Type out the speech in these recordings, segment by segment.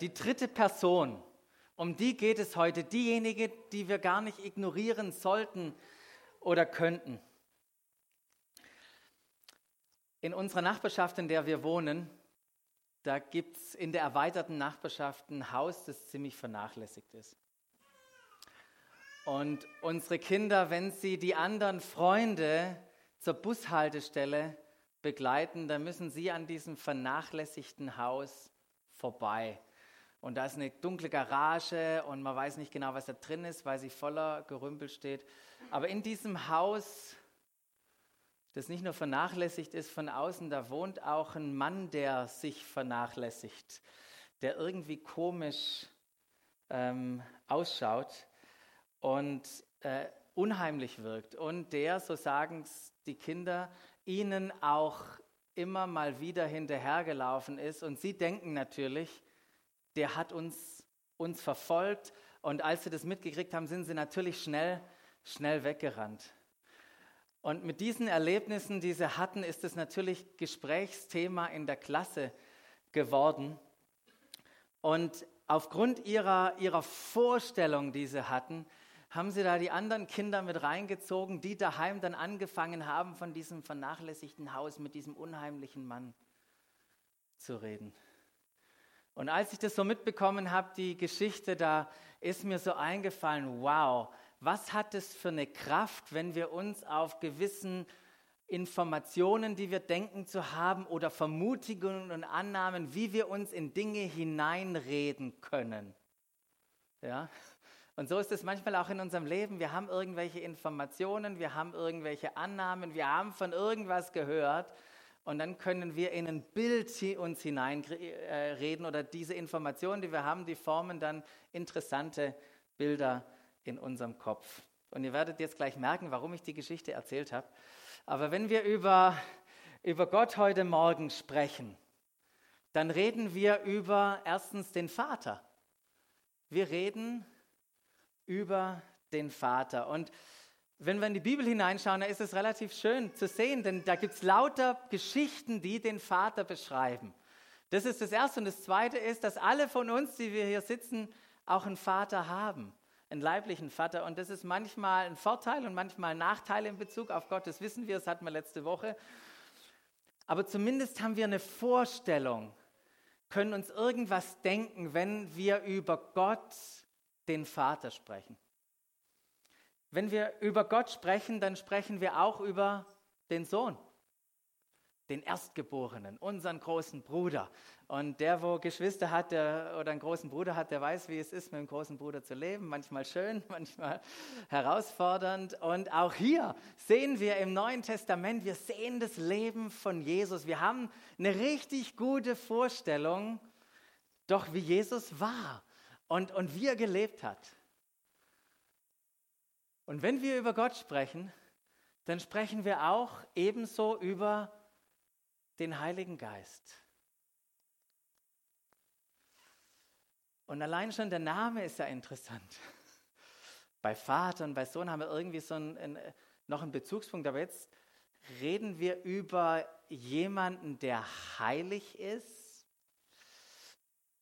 Die dritte Person, um die geht es heute, diejenige, die wir gar nicht ignorieren sollten oder könnten. In unserer Nachbarschaft, in der wir wohnen, da gibt es in der erweiterten Nachbarschaft ein Haus, das ziemlich vernachlässigt ist. Und unsere Kinder, wenn sie die anderen Freunde zur Bushaltestelle begleiten, dann müssen sie an diesem vernachlässigten Haus vorbei. Und da ist eine dunkle Garage und man weiß nicht genau, was da drin ist, weil sie voller Gerümpel steht. Aber in diesem Haus, das nicht nur vernachlässigt ist von außen, da wohnt auch ein Mann, der sich vernachlässigt, der irgendwie komisch ähm, ausschaut und äh, unheimlich wirkt. Und der, so sagen es die Kinder, ihnen auch immer mal wieder hinterhergelaufen ist. Und sie denken natürlich, der hat uns, uns verfolgt. Und als sie das mitgekriegt haben, sind sie natürlich schnell, schnell weggerannt. Und mit diesen Erlebnissen, die sie hatten, ist es natürlich Gesprächsthema in der Klasse geworden. Und aufgrund ihrer, ihrer Vorstellung, die sie hatten, haben sie da die anderen Kinder mit reingezogen, die daheim dann angefangen haben, von diesem vernachlässigten Haus mit diesem unheimlichen Mann zu reden. Und als ich das so mitbekommen habe, die Geschichte, da ist mir so eingefallen, wow, was hat es für eine Kraft, wenn wir uns auf gewissen Informationen, die wir denken zu haben, oder Vermutigungen und Annahmen, wie wir uns in Dinge hineinreden können. Ja? Und so ist es manchmal auch in unserem Leben. Wir haben irgendwelche Informationen, wir haben irgendwelche Annahmen, wir haben von irgendwas gehört und dann können wir in ein Bild uns hineinreden oder diese Informationen, die wir haben, die formen dann interessante Bilder in unserem Kopf. Und ihr werdet jetzt gleich merken, warum ich die Geschichte erzählt habe. Aber wenn wir über, über Gott heute Morgen sprechen, dann reden wir über erstens den Vater. Wir reden über den Vater. Und wenn wir in die Bibel hineinschauen, da ist es relativ schön zu sehen, denn da gibt es lauter Geschichten, die den Vater beschreiben. Das ist das Erste. Und das Zweite ist, dass alle von uns, die wir hier sitzen, auch einen Vater haben, einen leiblichen Vater. Und das ist manchmal ein Vorteil und manchmal ein Nachteil in Bezug auf Gott. Das wissen wir, das hatten wir letzte Woche. Aber zumindest haben wir eine Vorstellung, können uns irgendwas denken, wenn wir über Gott, den Vater, sprechen. Wenn wir über Gott sprechen, dann sprechen wir auch über den Sohn, den Erstgeborenen, unseren großen Bruder. Und der, wo Geschwister hat der, oder einen großen Bruder hat, der weiß, wie es ist, mit einem großen Bruder zu leben. Manchmal schön, manchmal herausfordernd. Und auch hier sehen wir im Neuen Testament, wir sehen das Leben von Jesus. Wir haben eine richtig gute Vorstellung, doch wie Jesus war und, und wie er gelebt hat. Und wenn wir über Gott sprechen, dann sprechen wir auch ebenso über den Heiligen Geist. Und allein schon der Name ist ja interessant. Bei Vater und bei Sohn haben wir irgendwie so einen, noch einen Bezugspunkt, aber jetzt reden wir über jemanden, der heilig ist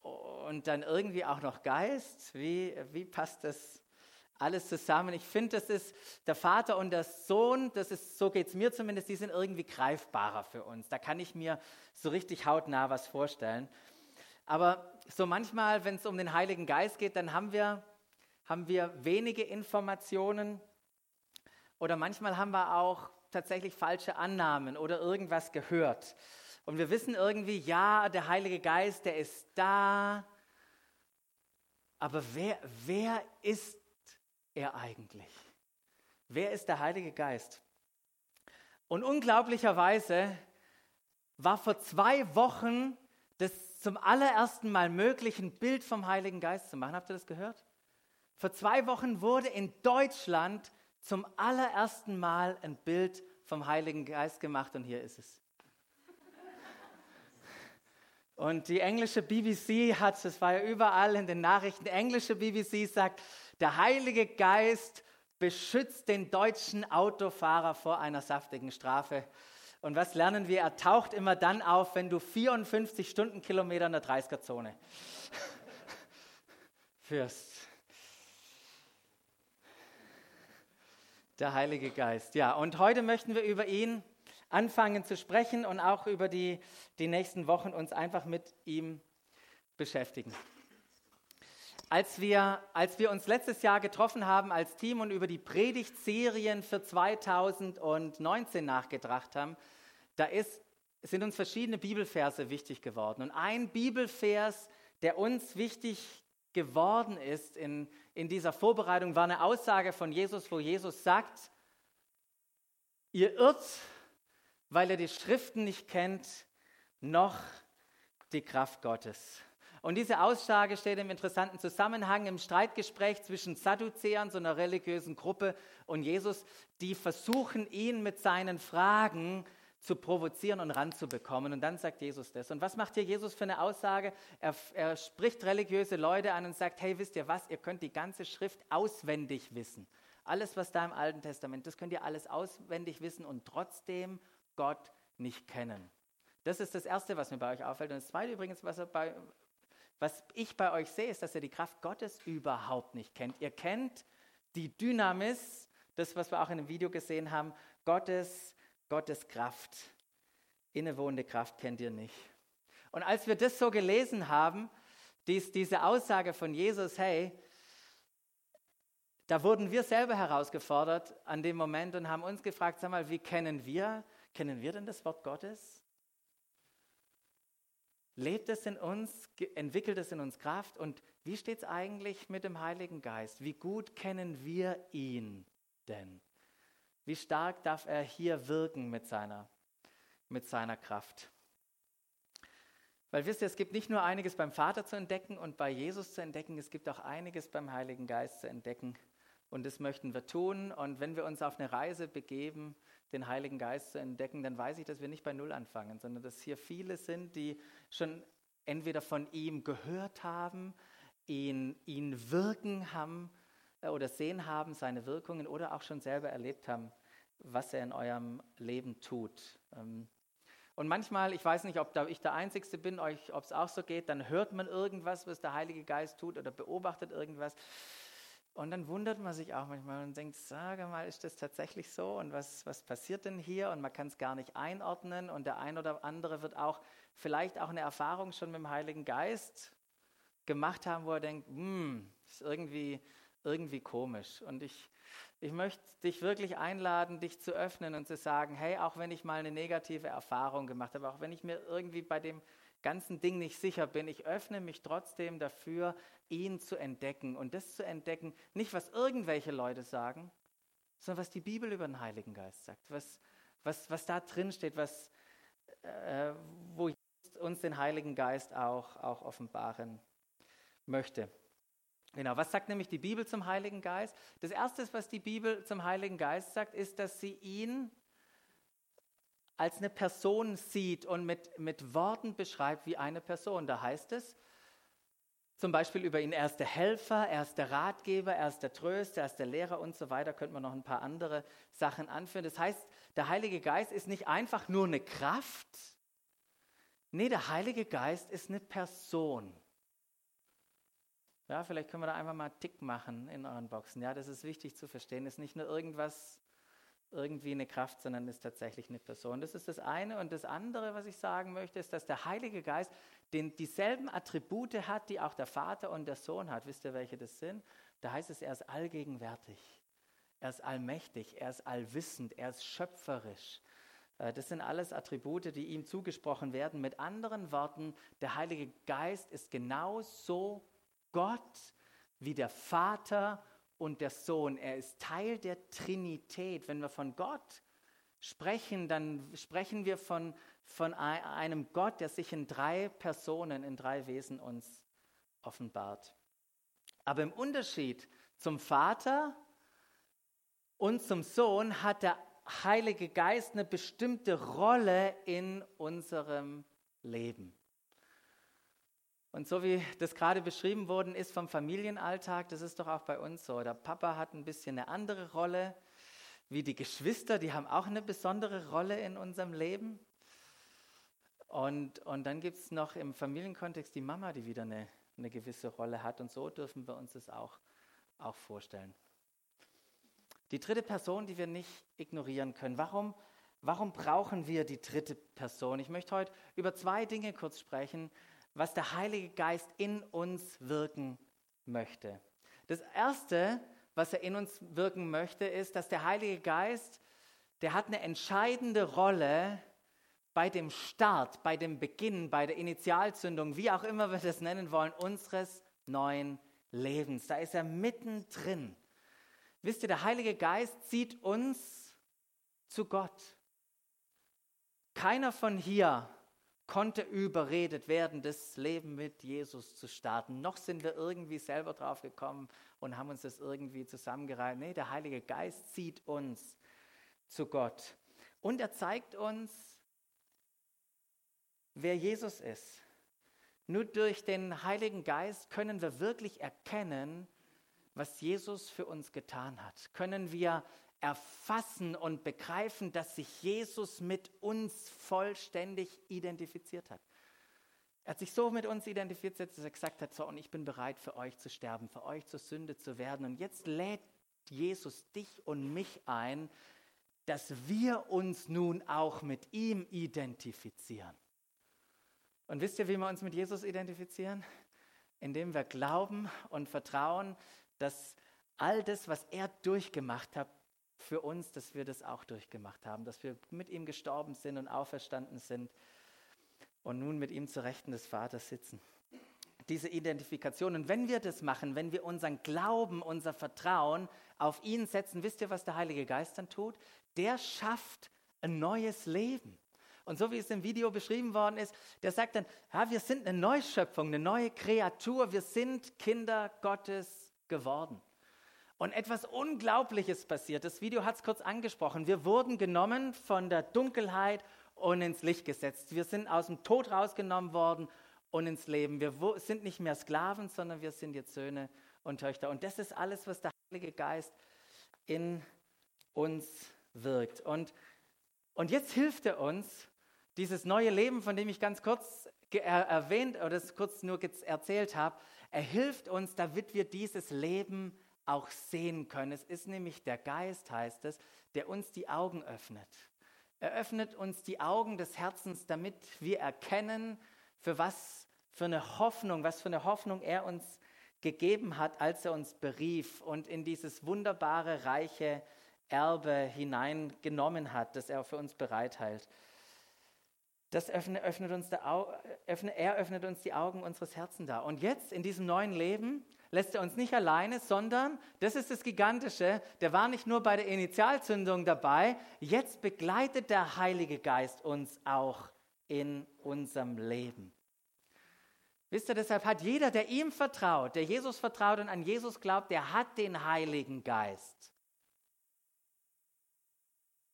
und dann irgendwie auch noch Geist. Wie, wie passt das alles zusammen. Ich finde, das ist der Vater und der Sohn, das ist, so geht es mir zumindest, die sind irgendwie greifbarer für uns. Da kann ich mir so richtig hautnah was vorstellen. Aber so manchmal, wenn es um den Heiligen Geist geht, dann haben wir, haben wir wenige Informationen oder manchmal haben wir auch tatsächlich falsche Annahmen oder irgendwas gehört. Und wir wissen irgendwie, ja, der Heilige Geist, der ist da. Aber wer, wer ist er eigentlich? Wer ist der Heilige Geist? Und unglaublicherweise war vor zwei Wochen das zum allerersten Mal möglich, ein Bild vom Heiligen Geist zu machen. Habt ihr das gehört? Vor zwei Wochen wurde in Deutschland zum allerersten Mal ein Bild vom Heiligen Geist gemacht und hier ist es. Und die englische BBC hat, das war ja überall in den Nachrichten, englische BBC sagt, der Heilige Geist beschützt den deutschen Autofahrer vor einer saftigen Strafe. Und was lernen wir? Er taucht immer dann auf, wenn du 54 Stundenkilometer in der 30er-Zone. führst. Der Heilige Geist. Ja, und heute möchten wir über ihn anfangen zu sprechen und auch über die, die nächsten Wochen uns einfach mit ihm beschäftigen. Als wir, als wir uns letztes Jahr getroffen haben als Team und über die Predigtserien für 2019 nachgedacht haben, da ist, sind uns verschiedene Bibelverse wichtig geworden. Und ein Bibelvers, der uns wichtig geworden ist in, in dieser Vorbereitung, war eine Aussage von Jesus, wo Jesus sagt, ihr irrt, weil ihr die Schriften nicht kennt, noch die Kraft Gottes. Und diese Aussage steht im interessanten Zusammenhang im Streitgespräch zwischen Sadduzäern, so einer religiösen Gruppe, und Jesus, die versuchen, ihn mit seinen Fragen zu provozieren und ranzubekommen. Und dann sagt Jesus das. Und was macht hier Jesus für eine Aussage? Er, er spricht religiöse Leute an und sagt, hey, wisst ihr was, ihr könnt die ganze Schrift auswendig wissen. Alles, was da im Alten Testament, das könnt ihr alles auswendig wissen und trotzdem Gott nicht kennen. Das ist das Erste, was mir bei euch auffällt. Und das Zweite übrigens, was, bei, was ich bei euch sehe, ist, dass ihr die Kraft Gottes überhaupt nicht kennt. Ihr kennt die Dynamis, das, was wir auch in dem Video gesehen haben, Gottes Gottes Kraft, innewohnende Kraft kennt ihr nicht. Und als wir das so gelesen haben, dies, diese Aussage von Jesus, hey, da wurden wir selber herausgefordert an dem Moment und haben uns gefragt, sag mal, wie kennen wir, kennen wir denn das Wort Gottes? Lebt es in uns, entwickelt es in uns Kraft und wie steht es eigentlich mit dem Heiligen Geist? Wie gut kennen wir ihn denn? Wie stark darf er hier wirken mit seiner, mit seiner Kraft? Weil wisst ihr, es gibt nicht nur einiges beim Vater zu entdecken und bei Jesus zu entdecken, es gibt auch einiges beim Heiligen Geist zu entdecken. Und das möchten wir tun. Und wenn wir uns auf eine Reise begeben, den Heiligen Geist zu entdecken, dann weiß ich, dass wir nicht bei Null anfangen, sondern dass hier viele sind, die schon entweder von ihm gehört haben, ihn, ihn wirken haben äh, oder sehen haben, seine Wirkungen oder auch schon selber erlebt haben, was er in eurem Leben tut. Ähm, und manchmal, ich weiß nicht, ob ich der Einzige bin, ob es auch so geht, dann hört man irgendwas, was der Heilige Geist tut oder beobachtet irgendwas. Und dann wundert man sich auch manchmal und denkt, sage mal, ist das tatsächlich so? Und was, was passiert denn hier? Und man kann es gar nicht einordnen. Und der ein oder andere wird auch vielleicht auch eine Erfahrung schon mit dem Heiligen Geist gemacht haben, wo er denkt, hm, ist irgendwie irgendwie komisch. Und ich, ich möchte dich wirklich einladen, dich zu öffnen und zu sagen, hey, auch wenn ich mal eine negative Erfahrung gemacht habe, auch wenn ich mir irgendwie bei dem ganzen Ding nicht sicher bin, ich öffne mich trotzdem dafür, ihn zu entdecken. Und das zu entdecken, nicht was irgendwelche Leute sagen, sondern was die Bibel über den Heiligen Geist sagt, was, was, was da drin steht, was, äh, wo uns den Heiligen Geist auch, auch offenbaren möchte. Genau, was sagt nämlich die Bibel zum Heiligen Geist? Das Erste, was die Bibel zum Heiligen Geist sagt, ist, dass sie ihn als eine Person sieht und mit, mit Worten beschreibt wie eine Person. Da heißt es zum Beispiel über ihn, er ist der Helfer, er ist der Ratgeber, er ist der Tröster, er ist der Lehrer und so weiter. Könnte man noch ein paar andere Sachen anführen. Das heißt, der Heilige Geist ist nicht einfach nur eine Kraft. Nee, der Heilige Geist ist eine Person. Ja, vielleicht können wir da einfach mal Tick machen in euren Boxen. Ja, das ist wichtig zu verstehen. Ist nicht nur irgendwas, irgendwie eine Kraft, sondern ist tatsächlich eine Person. Das ist das eine. Und das andere, was ich sagen möchte, ist, dass der Heilige Geist den, dieselben Attribute hat, die auch der Vater und der Sohn hat. Wisst ihr, welche das sind? Da heißt es, er ist allgegenwärtig. Er ist allmächtig, er ist allwissend, er ist schöpferisch. Äh, das sind alles Attribute, die ihm zugesprochen werden. Mit anderen Worten, der Heilige Geist ist genauso Gott wie der Vater und der Sohn. Er ist Teil der Trinität. Wenn wir von Gott sprechen, dann sprechen wir von, von einem Gott, der sich in drei Personen, in drei Wesen uns offenbart. Aber im Unterschied zum Vater und zum Sohn hat der Heilige Geist eine bestimmte Rolle in unserem Leben. Und so wie das gerade beschrieben worden ist vom Familienalltag, das ist doch auch bei uns so. Der Papa hat ein bisschen eine andere Rolle, wie die Geschwister, die haben auch eine besondere Rolle in unserem Leben. Und, und dann gibt es noch im Familienkontext die Mama, die wieder eine, eine gewisse Rolle hat. Und so dürfen wir uns das auch, auch vorstellen. Die dritte Person, die wir nicht ignorieren können. Warum, warum brauchen wir die dritte Person? Ich möchte heute über zwei Dinge kurz sprechen, was der Heilige Geist in uns wirken möchte. Das Erste, was er in uns wirken möchte, ist, dass der Heilige Geist, der hat eine entscheidende Rolle bei dem Start, bei dem Beginn, bei der Initialzündung, wie auch immer wir das nennen wollen, unseres neuen Lebens. Da ist er mittendrin. Wisst ihr, der Heilige Geist zieht uns zu Gott. Keiner von hier konnte überredet werden, das Leben mit Jesus zu starten. Noch sind wir irgendwie selber drauf gekommen und haben uns das irgendwie zusammengereiht. Nee, der Heilige Geist zieht uns zu Gott. Und er zeigt uns, wer Jesus ist. Nur durch den Heiligen Geist können wir wirklich erkennen, was Jesus für uns getan hat. Können wir erfassen und begreifen, dass sich Jesus mit uns vollständig identifiziert hat. Er hat sich so mit uns identifiziert, dass er gesagt hat, so, und ich bin bereit für euch zu sterben, für euch zur Sünde zu werden. Und jetzt lädt Jesus dich und mich ein, dass wir uns nun auch mit ihm identifizieren. Und wisst ihr, wie wir uns mit Jesus identifizieren? Indem wir glauben und vertrauen, dass all das, was er durchgemacht hat, für uns, dass wir das auch durchgemacht haben, dass wir mit ihm gestorben sind und auferstanden sind und nun mit ihm zur Rechten des Vaters sitzen. Diese Identifikation. Und wenn wir das machen, wenn wir unseren Glauben, unser Vertrauen auf ihn setzen, wisst ihr, was der Heilige Geist dann tut? Der schafft ein neues Leben. Und so wie es im Video beschrieben worden ist, der sagt dann, ja, wir sind eine Neuschöpfung, eine neue Kreatur, wir sind Kinder Gottes geworden. Und etwas Unglaubliches passiert. Das Video hat es kurz angesprochen. Wir wurden genommen von der Dunkelheit und ins Licht gesetzt. Wir sind aus dem Tod rausgenommen worden und ins Leben. Wir sind nicht mehr Sklaven, sondern wir sind jetzt Söhne und Töchter. Und das ist alles, was der Heilige Geist in uns wirkt. Und, und jetzt hilft er uns, dieses neue Leben, von dem ich ganz kurz erwähnt oder kurz nur erzählt habe, er hilft uns, damit wir dieses Leben auch sehen können. Es ist nämlich der Geist, heißt es, der uns die Augen öffnet. Er öffnet uns die Augen des Herzens, damit wir erkennen, für was für eine Hoffnung, was für eine Hoffnung er uns gegeben hat, als er uns berief und in dieses wunderbare, reiche Erbe hineingenommen hat, das er für uns bereithält. Das öffnet, öffnet uns öffnet, er öffnet uns die Augen unseres Herzens da. Und jetzt in diesem neuen Leben lässt er uns nicht alleine, sondern, das ist das Gigantische, der war nicht nur bei der Initialzündung dabei, jetzt begleitet der Heilige Geist uns auch in unserem Leben. Wisst ihr, deshalb hat jeder, der ihm vertraut, der Jesus vertraut und an Jesus glaubt, der hat den Heiligen Geist.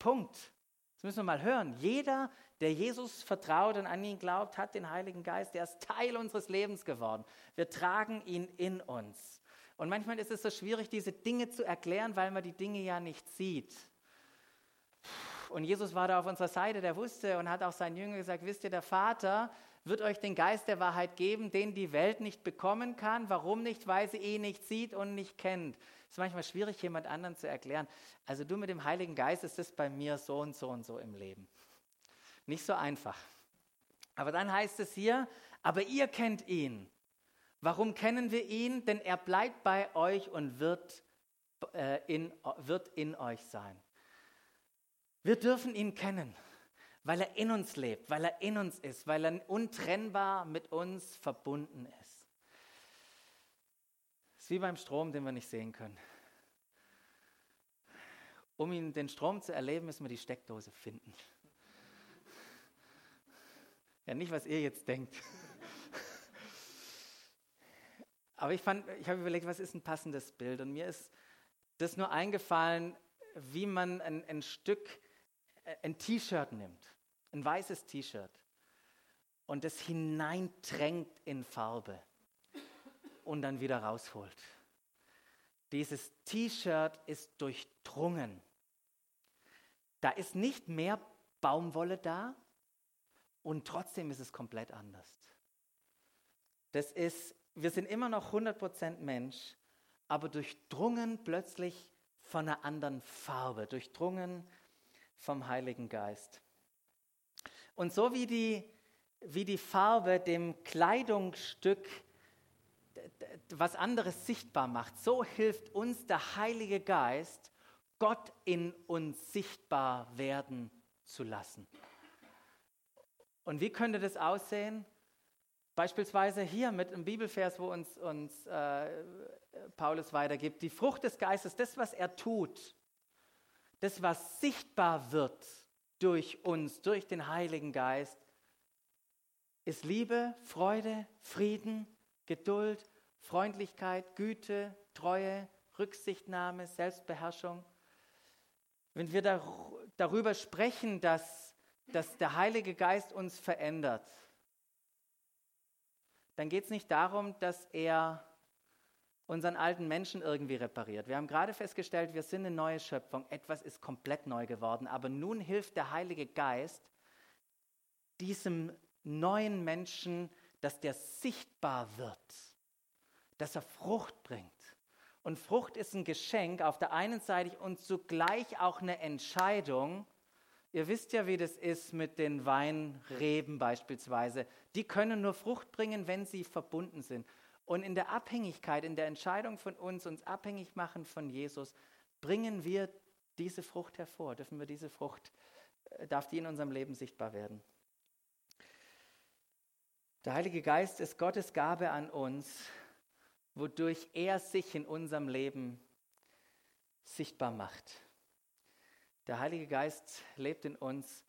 Punkt. Das müssen wir mal hören. Jeder, der Jesus vertraut und an ihn glaubt, hat den Heiligen Geist. Der ist Teil unseres Lebens geworden. Wir tragen ihn in uns. Und manchmal ist es so schwierig, diese Dinge zu erklären, weil man die Dinge ja nicht sieht. Und Jesus war da auf unserer Seite, der wusste und hat auch seinen Jüngern gesagt, wisst ihr, der Vater wird euch den Geist der Wahrheit geben, den die Welt nicht bekommen kann. Warum nicht? Weil sie ihn nicht sieht und nicht kennt. Es ist manchmal schwierig, jemand anderen zu erklären. Also du mit dem Heiligen Geist ist es bei mir so und so und so im Leben. Nicht so einfach. Aber dann heißt es hier, aber ihr kennt ihn. Warum kennen wir ihn? Denn er bleibt bei euch und wird, äh, in, wird in euch sein. Wir dürfen ihn kennen, weil er in uns lebt, weil er in uns ist, weil er untrennbar mit uns verbunden ist. Es ist wie beim Strom, den wir nicht sehen können. Um ihn, den Strom zu erleben, müssen wir die Steckdose finden. Ja, nicht, was ihr jetzt denkt. Aber ich, ich habe überlegt, was ist ein passendes Bild? Und mir ist das nur eingefallen, wie man ein, ein Stück, äh, ein T-Shirt nimmt, ein weißes T-Shirt, und das hineintränkt in Farbe und dann wieder rausholt. Dieses T-Shirt ist durchdrungen. Da ist nicht mehr Baumwolle da, Und trotzdem ist es komplett anders. Das ist, wir sind immer noch 100% Mensch, aber durchdrungen plötzlich von einer anderen Farbe, durchdrungen vom Heiligen Geist. Und so wie die, wie die Farbe dem Kleidungsstück was anderes sichtbar macht, so hilft uns der Heilige Geist, Gott in uns sichtbar werden zu lassen. Und wie könnte das aussehen? Beispielsweise hier mit einem Bibelvers, wo uns, uns äh, Paulus weitergibt. Die Frucht des Geistes, das, was er tut, das, was sichtbar wird durch uns, durch den Heiligen Geist, ist Liebe, Freude, Frieden, Geduld, Freundlichkeit, Güte, Treue, Rücksichtnahme, Selbstbeherrschung. Wenn wir darüber sprechen, dass, dass der Heilige Geist uns verändert, dann geht es nicht darum, dass er unseren alten Menschen irgendwie repariert. Wir haben gerade festgestellt, wir sind eine neue Schöpfung. Etwas ist komplett neu geworden. Aber nun hilft der Heilige Geist diesem neuen Menschen, dass der sichtbar wird, dass er Frucht bringt. Und Frucht ist ein Geschenk auf der einen Seite und zugleich auch eine Entscheidung. Ihr wisst ja, wie das ist mit den Weinreben beispielsweise. Die können nur Frucht bringen, wenn sie verbunden sind. Und in der Abhängigkeit, in der Entscheidung von uns, uns abhängig machen von Jesus, bringen wir diese Frucht hervor, dürfen wir diese Frucht, äh, darf die in unserem Leben sichtbar werden. Der Heilige Geist ist Gottes Gabe an uns, wodurch er sich in unserem Leben sichtbar macht. Der Heilige Geist lebt in uns,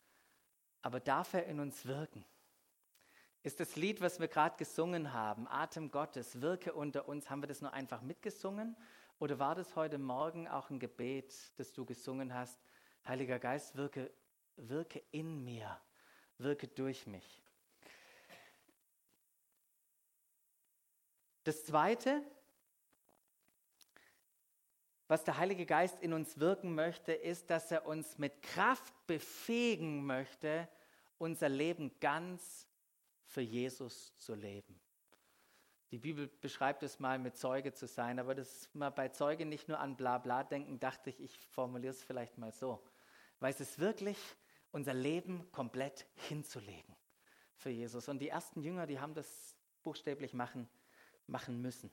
aber darf er in uns wirken? Ist das Lied, was wir gerade gesungen haben, Atem Gottes, wirke unter uns, haben wir das nur einfach mitgesungen? Oder war das heute Morgen auch ein Gebet, das du gesungen hast? Heiliger Geist, wirke, wirke in mir, wirke durch mich. Das Zweite, was der Heilige Geist in uns wirken möchte, ist, dass er uns mit Kraft befähigen möchte, unser Leben ganz für Jesus zu leben. Die Bibel beschreibt es mal mit Zeuge zu sein, aber das mal bei Zeuge nicht nur an Blabla denken, dachte ich, ich formuliere es vielleicht mal so. Weil es ist wirklich unser Leben komplett hinzulegen für Jesus. Und die ersten Jünger, die haben das buchstäblich machen, machen müssen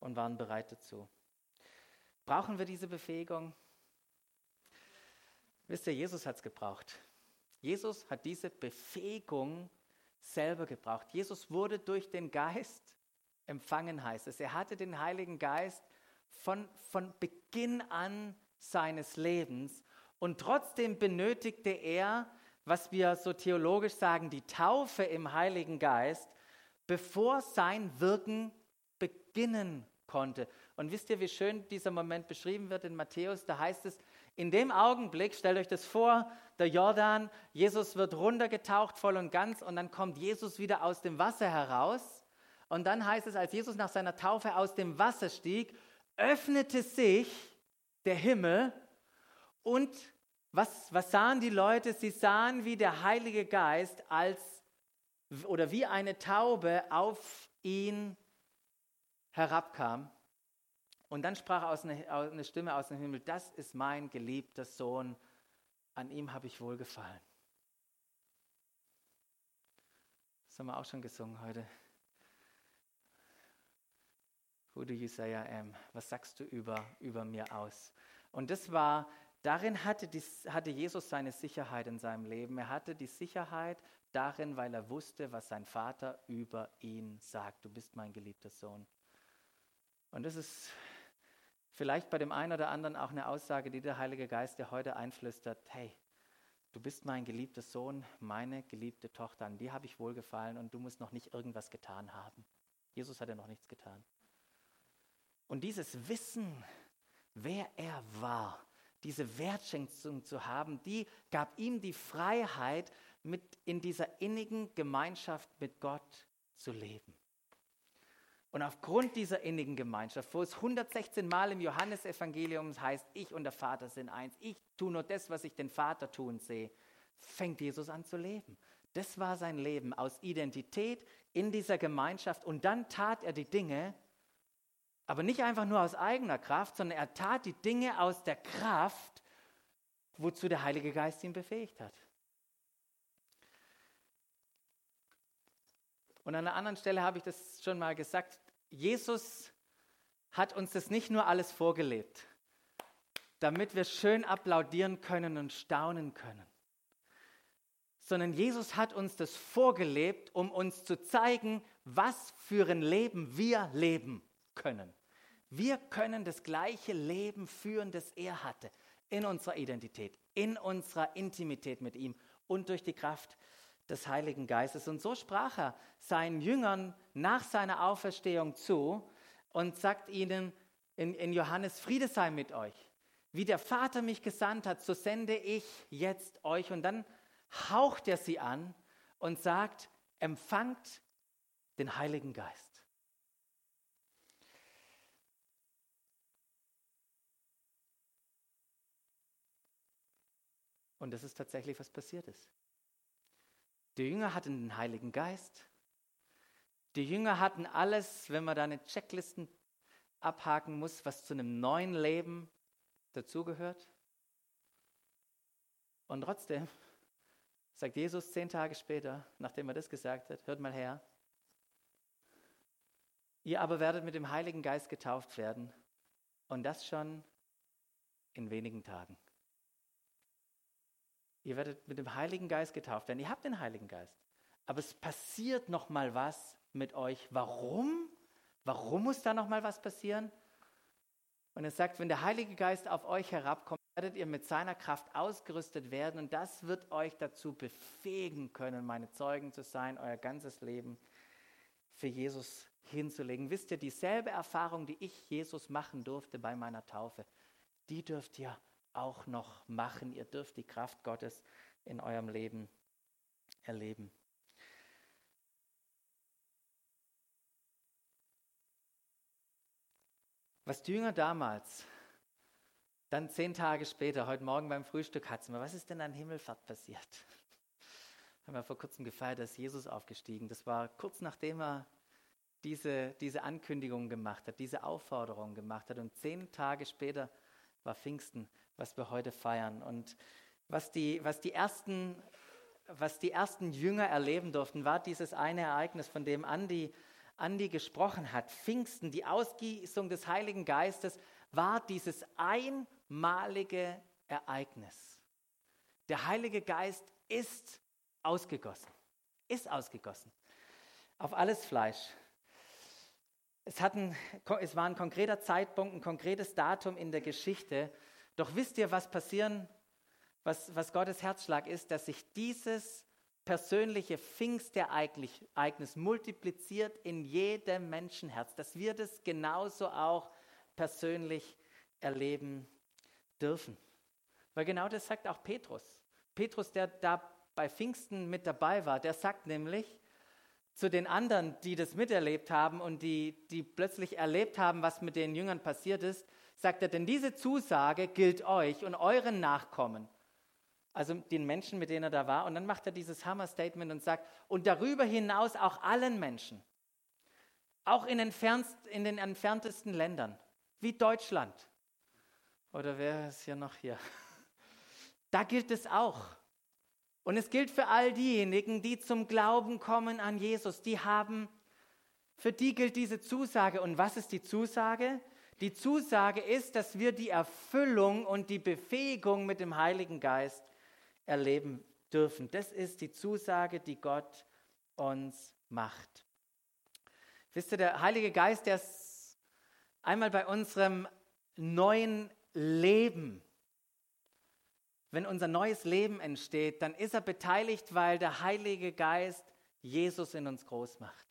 und waren bereit dazu. Brauchen wir diese Befähigung? Wisst ihr, Jesus hat es gebraucht. Jesus hat diese Befähigung selber gebraucht. Jesus wurde durch den Geist empfangen, heißt es. Er hatte den Heiligen Geist von, von Beginn an seines Lebens und trotzdem benötigte er, was wir so theologisch sagen, die Taufe im Heiligen Geist, bevor sein Wirken beginnen konnte. Und wisst ihr, wie schön dieser Moment beschrieben wird in Matthäus? Da heißt es, in dem Augenblick, stellt euch das vor, der Jordan, Jesus wird runtergetaucht voll und ganz und dann kommt Jesus wieder aus dem Wasser heraus. Und dann heißt es, als Jesus nach seiner Taufe aus dem Wasser stieg, öffnete sich der Himmel und was, was sahen die Leute? Sie sahen, wie der Heilige Geist als oder wie eine Taube auf ihn herabkam. Und dann sprach aus eine, eine Stimme aus dem Himmel, das ist mein geliebter Sohn, an ihm habe ich wohlgefallen. Das haben wir auch schon gesungen heute. Who do you say I am? Was sagst du über, über mir aus? Und das war, darin hatte, die, hatte Jesus seine Sicherheit in seinem Leben. Er hatte die Sicherheit darin, weil er wusste, was sein Vater über ihn sagt. Du bist mein geliebter Sohn. Und das ist vielleicht bei dem einen oder anderen auch eine Aussage, die der Heilige Geist dir heute einflüstert. Hey, du bist mein geliebter Sohn, meine geliebte Tochter, an die habe ich wohlgefallen und du musst noch nicht irgendwas getan haben. Jesus hat ja noch nichts getan. Und dieses Wissen, wer er war, diese Wertschätzung zu haben, die gab ihm die Freiheit, mit in dieser innigen Gemeinschaft mit Gott zu leben. Und aufgrund dieser innigen Gemeinschaft, wo es 116 Mal im Johannesevangelium heißt, ich und der Vater sind eins, ich tue nur das, was ich den Vater tun sehe, fängt Jesus an zu leben. Das war sein Leben aus Identität in dieser Gemeinschaft. Und dann tat er die Dinge, aber nicht einfach nur aus eigener Kraft, sondern er tat die Dinge aus der Kraft, wozu der Heilige Geist ihn befähigt hat. Und an einer anderen Stelle habe ich das schon mal gesagt. Jesus hat uns das nicht nur alles vorgelebt, damit wir schön applaudieren können und staunen können, sondern Jesus hat uns das vorgelebt, um uns zu zeigen, was für ein Leben wir leben können. Wir können das gleiche Leben führen, das er hatte, in unserer Identität, in unserer Intimität mit ihm und durch die Kraft des Heiligen Geistes. Und so sprach er seinen Jüngern nach seiner Auferstehung zu und sagt ihnen in, in Johannes, Friede sei mit euch. Wie der Vater mich gesandt hat, so sende ich jetzt euch. Und dann haucht er sie an und sagt, empfangt den Heiligen Geist. Und das ist tatsächlich, was passiert ist. Die Jünger hatten den Heiligen Geist. Die Jünger hatten alles, wenn man da eine Checklisten abhaken muss, was zu einem neuen Leben dazugehört. Und trotzdem sagt Jesus zehn Tage später, nachdem er das gesagt hat, hört mal her, ihr aber werdet mit dem Heiligen Geist getauft werden und das schon in wenigen Tagen. Ihr werdet mit dem Heiligen Geist getauft werden. Ihr habt den Heiligen Geist. Aber es passiert noch mal was mit euch. Warum? Warum muss da noch mal was passieren? Und es sagt, wenn der Heilige Geist auf euch herabkommt, werdet ihr mit seiner Kraft ausgerüstet werden und das wird euch dazu befähigen können, meine Zeugen zu sein, euer ganzes Leben für Jesus hinzulegen. Wisst ihr, dieselbe Erfahrung, die ich Jesus machen durfte bei meiner Taufe, die dürft ihr auch noch machen. Ihr dürft die Kraft Gottes in eurem Leben erleben. Was die Jünger damals, dann zehn Tage später, heute Morgen beim Frühstück hatten wir, was ist denn an Himmelfahrt passiert? Haben wir vor kurzem gefeiert, dass Jesus aufgestiegen. Das war kurz nachdem er diese, diese Ankündigung gemacht hat, diese Aufforderung gemacht hat. Und zehn Tage später war Pfingsten was wir heute feiern. Und was die, was die, ersten, was die ersten Jünger erleben durften, war dieses eine Ereignis, von dem Andi, Andi gesprochen hat. Pfingsten, die Ausgießung des Heiligen Geistes, war dieses einmalige Ereignis. Der Heilige Geist ist ausgegossen, ist ausgegossen auf alles Fleisch. Es, hatten, es war ein konkreter Zeitpunkt, ein konkretes Datum in der Geschichte, doch wisst ihr, was passieren, was, was Gottes Herzschlag ist, dass sich dieses persönliche Pfingstereignis multipliziert in jedem Menschenherz, dass wir das genauso auch persönlich erleben dürfen. Weil genau das sagt auch Petrus. Petrus, der da bei Pfingsten mit dabei war, der sagt nämlich zu den anderen, die das miterlebt haben und die, die plötzlich erlebt haben, was mit den Jüngern passiert ist, sagt er, denn diese Zusage gilt euch und euren Nachkommen, also den Menschen, mit denen er da war. Und dann macht er dieses Hammer-Statement und sagt, und darüber hinaus auch allen Menschen, auch in, in den entferntesten Ländern, wie Deutschland. Oder wer ist hier noch hier? Da gilt es auch. Und es gilt für all diejenigen, die zum Glauben kommen an Jesus. Die haben, für die gilt diese Zusage. Und was ist die Zusage? Die Zusage ist, dass wir die Erfüllung und die Befähigung mit dem Heiligen Geist erleben dürfen. Das ist die Zusage, die Gott uns macht. Wisst ihr, der Heilige Geist, der ist einmal bei unserem neuen Leben. Wenn unser neues Leben entsteht, dann ist er beteiligt, weil der Heilige Geist Jesus in uns groß macht.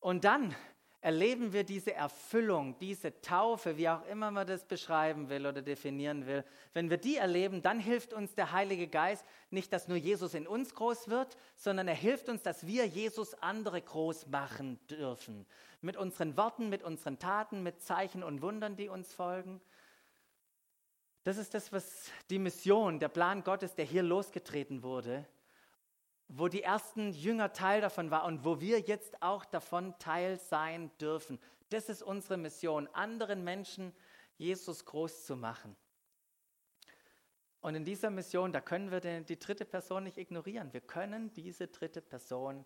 Und dann erleben wir diese Erfüllung, diese Taufe, wie auch immer man das beschreiben will oder definieren will. Wenn wir die erleben, dann hilft uns der Heilige Geist nicht, dass nur Jesus in uns groß wird, sondern er hilft uns, dass wir Jesus andere groß machen dürfen. Mit unseren Worten, mit unseren Taten, mit Zeichen und Wundern, die uns folgen. Das ist das, was die Mission, der Plan Gottes, der hier losgetreten wurde. wo die ersten Jünger Teil davon waren und wo wir jetzt auch davon Teil sein dürfen. Das ist unsere Mission, anderen Menschen Jesus groß zu machen. Und in dieser Mission, da können wir die, die dritte Person nicht ignorieren. Wir können diese dritte Person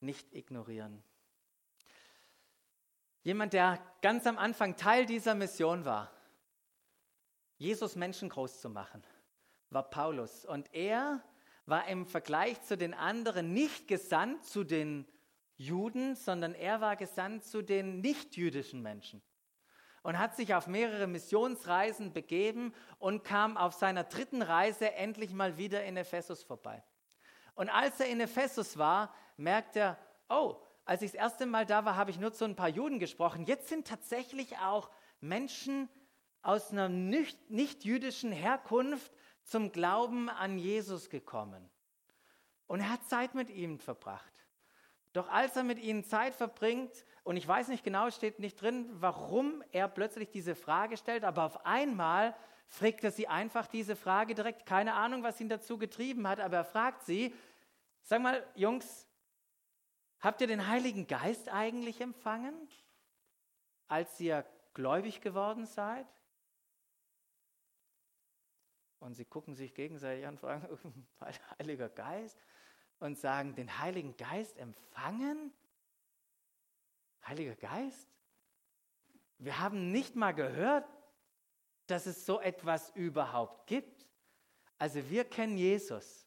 nicht ignorieren. Jemand, der ganz am Anfang Teil dieser Mission war, Jesus Menschen groß zu machen, war Paulus. Und er war im Vergleich zu den anderen nicht gesandt zu den Juden, sondern er war gesandt zu den nichtjüdischen Menschen und hat sich auf mehrere Missionsreisen begeben und kam auf seiner dritten Reise endlich mal wieder in Ephesus vorbei. Und als er in Ephesus war, merkt er, oh, als ich das erste Mal da war, habe ich nur zu ein paar Juden gesprochen. Jetzt sind tatsächlich auch Menschen aus einer nicht-jüdischen Herkunft zum Glauben an Jesus gekommen. Und er hat Zeit mit ihnen verbracht. Doch als er mit ihnen Zeit verbringt, und ich weiß nicht genau, steht nicht drin, warum er plötzlich diese Frage stellt, aber auf einmal fragt er sie einfach diese Frage direkt. Keine Ahnung, was ihn dazu getrieben hat, aber er fragt sie, sag mal, Jungs, habt ihr den Heiligen Geist eigentlich empfangen, als ihr gläubig geworden seid? Und sie gucken sich gegenseitig an fragen, Heiliger Geist? und sagen, den Heiligen Geist empfangen? Heiliger Geist? Wir haben nicht mal gehört, dass es so etwas überhaupt gibt. Also wir kennen Jesus.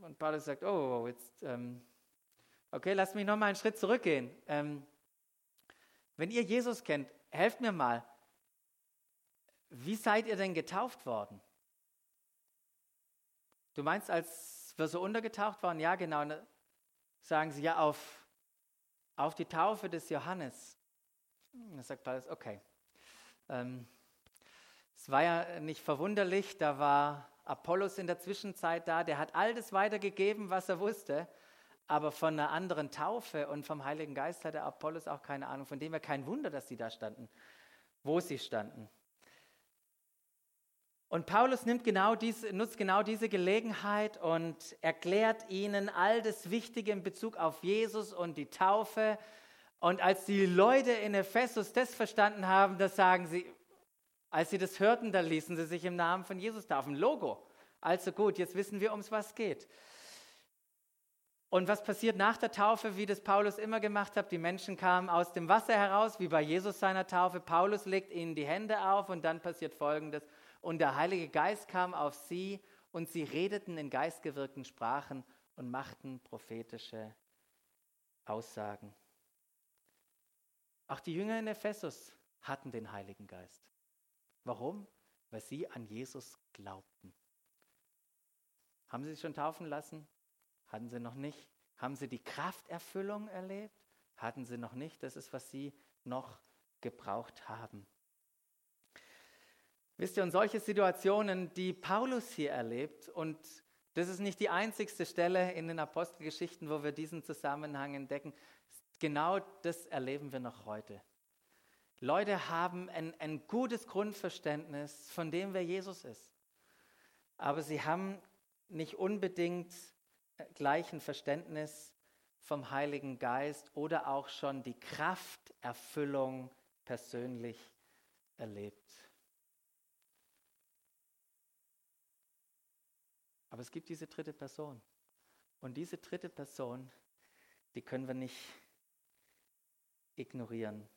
Und Paulus sagt, oh, jetzt, ähm, okay, lasst mich noch mal einen Schritt zurückgehen. Ähm, wenn ihr Jesus kennt, helft mir mal. Wie seid ihr denn getauft worden? Du meinst, als wir so untergetaucht waren? Ja, genau. Sagen sie ja auf, auf die Taufe des Johannes. Da sagt Paulus, okay. Ähm, es war ja nicht verwunderlich, da war Apollos in der Zwischenzeit da, der hat all das weitergegeben, was er wusste, aber von einer anderen Taufe und vom Heiligen Geist hatte Apollos auch keine Ahnung, von dem her kein Wunder, dass sie da standen, wo sie standen. Und Paulus nimmt genau diese, nutzt genau diese Gelegenheit und erklärt ihnen all das Wichtige in Bezug auf Jesus und die Taufe. Und als die Leute in Ephesus das verstanden haben, das sagen sie, als sie das hörten, da ließen sie sich im Namen von Jesus taufen. Logo. Also gut, jetzt wissen wir, ums was geht. Und was passiert nach der Taufe, wie das Paulus immer gemacht hat? Die Menschen kamen aus dem Wasser heraus, wie bei Jesus seiner Taufe. Paulus legt ihnen die Hände auf und dann passiert Folgendes. Und der Heilige Geist kam auf sie und sie redeten in geistgewirkten Sprachen und machten prophetische Aussagen. Auch die Jünger in Ephesus hatten den Heiligen Geist. Warum? Weil sie an Jesus glaubten. Haben sie sich schon taufen lassen? Hatten sie noch nicht. Haben sie die Krafterfüllung erlebt? Hatten sie noch nicht. Das ist, was sie noch gebraucht haben. Wisst ihr, und solche Situationen, die Paulus hier erlebt, und das ist nicht die einzigste Stelle in den Apostelgeschichten, wo wir diesen Zusammenhang entdecken, genau das erleben wir noch heute. Leute haben ein, ein gutes Grundverständnis von dem, wer Jesus ist. Aber sie haben nicht unbedingt äh, gleich ein Verständnis vom Heiligen Geist oder auch schon die Krafterfüllung persönlich erlebt. Aber es gibt diese dritte Person. Und diese dritte Person, die können wir nicht ignorieren.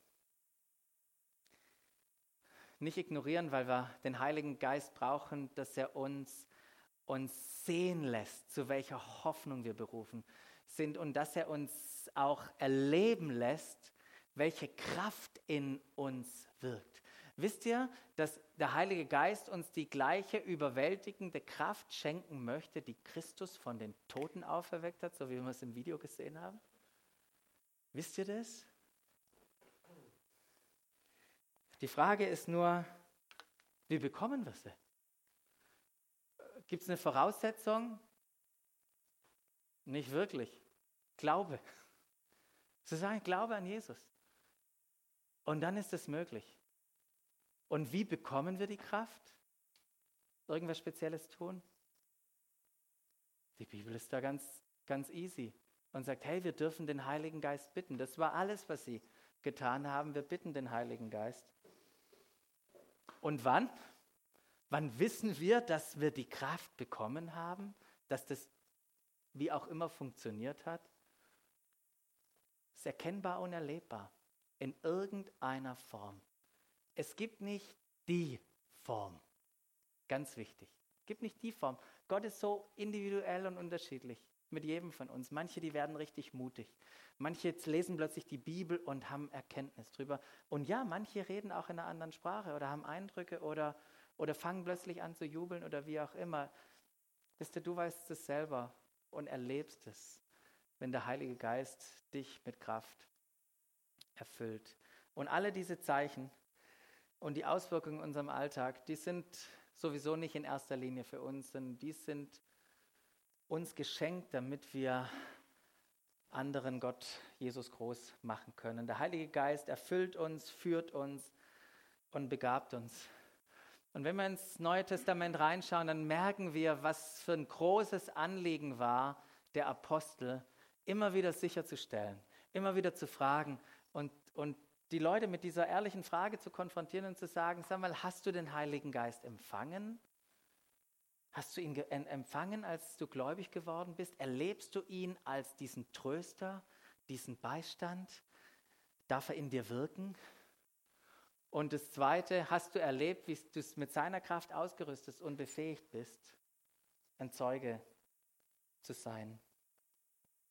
Nicht ignorieren, weil wir den Heiligen Geist brauchen, dass er uns, uns sehen lässt, zu welcher Hoffnung wir berufen sind und dass er uns auch erleben lässt, welche Kraft in uns wirkt. Wisst ihr, dass der Heilige Geist uns die gleiche überwältigende Kraft schenken möchte, die Christus von den Toten auferweckt hat, so wie wir es im Video gesehen haben? Wisst ihr das? Die Frage ist nur, wie bekommen wir sie? Gibt es eine Voraussetzung? Nicht wirklich. Glaube. Zu sagen, Glaube an Jesus. Und dann ist es möglich. Und wie bekommen wir die Kraft? Irgendwas Spezielles tun? Die Bibel ist da ganz, ganz easy und sagt, hey, wir dürfen den Heiligen Geist bitten. Das war alles, was sie getan haben. Wir bitten den Heiligen Geist. Und wann? Wann wissen wir, dass wir die Kraft bekommen haben, dass das wie auch immer funktioniert hat? Es ist erkennbar und erlebbar in irgendeiner Form. Es gibt nicht die Form. Ganz wichtig. Es gibt nicht die Form. Gott ist so individuell und unterschiedlich mit jedem von uns. Manche, die werden richtig mutig. Manche lesen plötzlich die Bibel und haben Erkenntnis drüber. Und ja, manche reden auch in einer anderen Sprache oder haben Eindrücke oder, oder fangen plötzlich an zu jubeln oder wie auch immer. Wisst ihr, du weißt es selber und erlebst es, wenn der Heilige Geist dich mit Kraft erfüllt. Und alle diese Zeichen und die Auswirkungen in unserem Alltag, die sind sowieso nicht in erster Linie für uns, sondern die sind uns geschenkt, damit wir anderen Gott, Jesus, groß machen können. Der Heilige Geist erfüllt uns, führt uns und begabt uns. Und wenn wir ins Neue Testament reinschauen, dann merken wir, was für ein großes Anliegen war, der Apostel, immer wieder sicherzustellen, immer wieder zu fragen und, und die Leute mit dieser ehrlichen Frage zu konfrontieren und zu sagen, sag mal, hast du den Heiligen Geist empfangen? Hast du ihn empfangen, als du gläubig geworden bist? Erlebst du ihn als diesen Tröster, diesen Beistand? Darf er in dir wirken? Und das Zweite, hast du erlebt, wie du mit seiner Kraft ausgerüstet und befähigt bist, ein Zeuge zu sein?